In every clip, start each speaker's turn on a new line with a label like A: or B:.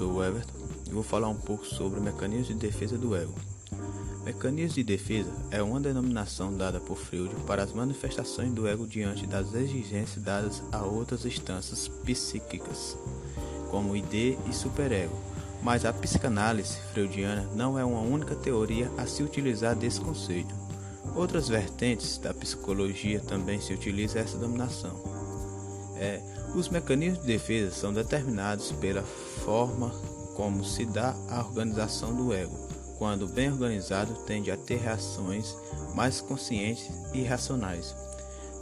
A: sou o Everton e vou falar um pouco sobre mecanismos de defesa do ego. Mecanismo de defesa é uma denominação dada por Freud para as manifestações do ego diante das exigências dadas a outras instâncias psíquicas, como ID e superego. Mas a psicanálise freudiana não é uma única teoria a se utilizar desse conceito. Outras vertentes da psicologia também se utilizam essa denominação. É, os mecanismos de defesa são determinados pela forma como se dá a organização do ego. Quando bem organizado, tende a ter reações mais conscientes e racionais.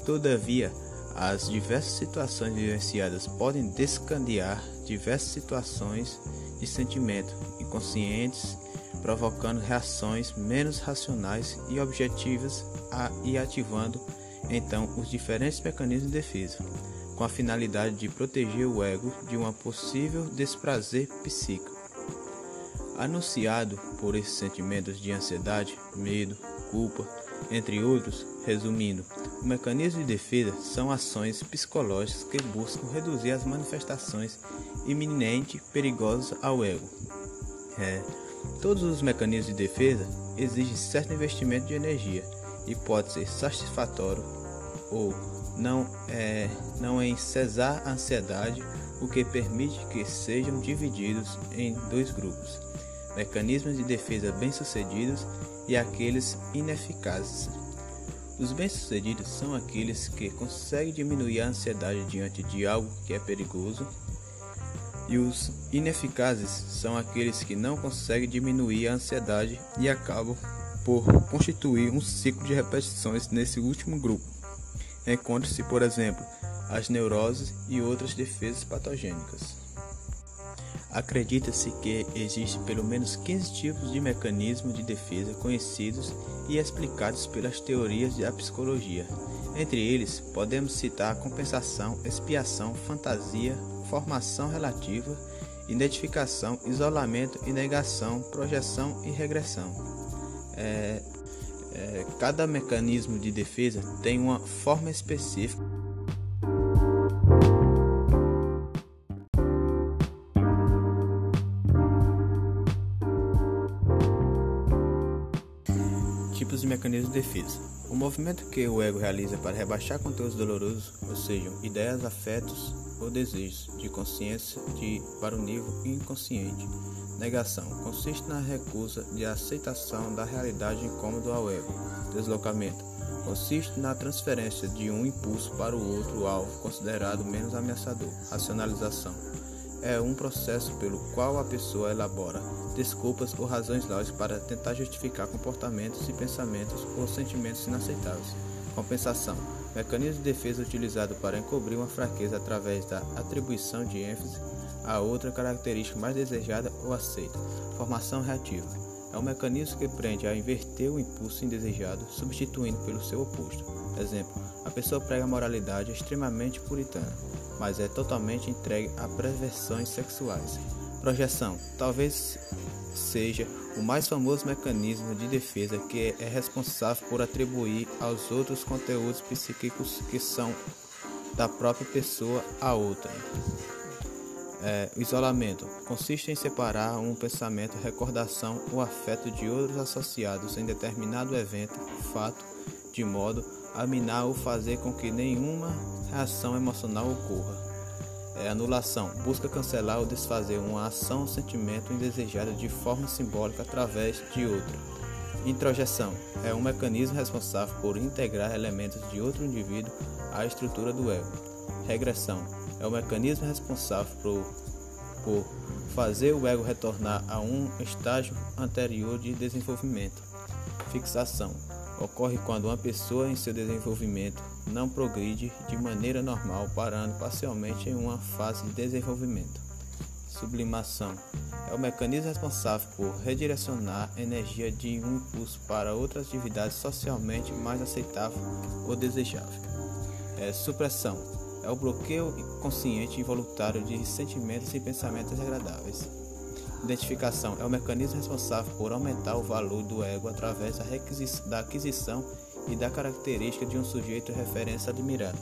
A: Todavia, as diversas situações vivenciadas podem descandear diversas situações de sentimento inconscientes, provocando reações menos racionais e objetivas e ativando então os diferentes mecanismos de defesa com a finalidade de proteger o ego de um possível desprazer psíquico. Anunciado por esses sentimentos de ansiedade, medo, culpa, entre outros, resumindo, o mecanismo de defesa são ações psicológicas que buscam reduzir as manifestações iminente perigosas ao ego. É, todos os mecanismos de defesa exigem certo investimento de energia e pode ser satisfatório ou não é não em cesar a ansiedade, o que permite que sejam divididos em dois grupos: mecanismos de defesa bem-sucedidos e aqueles ineficazes. Os bem-sucedidos são aqueles que conseguem diminuir a ansiedade diante de algo que é perigoso, e os ineficazes são aqueles que não conseguem diminuir a ansiedade e acabam por constituir um ciclo de repetições nesse último grupo encontre-se, por exemplo, as neuroses e outras defesas patogênicas. Acredita-se que existem pelo menos 15 tipos de mecanismos de defesa conhecidos e explicados pelas teorias da psicologia. Entre eles, podemos citar compensação, expiação, fantasia, formação relativa, identificação, isolamento e negação, projeção e regressão. É, é, cada mecanismo de defesa tem uma forma específica. Tipos de mecanismo de defesa. O movimento que o ego realiza para rebaixar conteúdos dolorosos, ou seja, ideias, afetos ou desejos de consciência de, para o nível inconsciente Negação consiste na recusa de aceitação da realidade incômoda ao ego. Deslocamento consiste na transferência de um impulso para o outro alvo considerado menos ameaçador. Racionalização é um processo pelo qual a pessoa elabora desculpas ou razões lógicas para tentar justificar comportamentos e pensamentos ou sentimentos inaceitáveis. Compensação mecanismo de defesa utilizado para encobrir uma fraqueza através da atribuição de ênfase a outra característica mais desejada ou aceita. Formação reativa é um mecanismo que prende a inverter o impulso indesejado, substituindo pelo seu oposto. Exemplo: a pessoa prega a moralidade extremamente puritana, mas é totalmente entregue a perversões sexuais. Projeção talvez seja o mais famoso mecanismo de defesa que é responsável por atribuir aos outros conteúdos psíquicos que são da própria pessoa a outra. É, isolamento consiste em separar um pensamento, recordação ou afeto de outros associados em determinado evento, fato, de modo a minar ou fazer com que nenhuma reação emocional ocorra. É, anulação busca cancelar ou desfazer uma ação ou sentimento indesejado de forma simbólica através de outra. Introjeção é um mecanismo responsável por integrar elementos de outro indivíduo à estrutura do ego. Regressão é o mecanismo responsável por, por fazer o ego retornar a um estágio anterior de desenvolvimento. Fixação ocorre quando uma pessoa em seu desenvolvimento não progride de maneira normal, parando parcialmente em uma fase de desenvolvimento. Sublimação é o mecanismo responsável por redirecionar energia de um impulso para outra atividade socialmente mais aceitável ou desejável. É, supressão é o bloqueio consciente e voluntário de sentimentos e pensamentos desagradáveis. Identificação é o mecanismo responsável por aumentar o valor do ego através da aquisição e da característica de um sujeito referência admirada.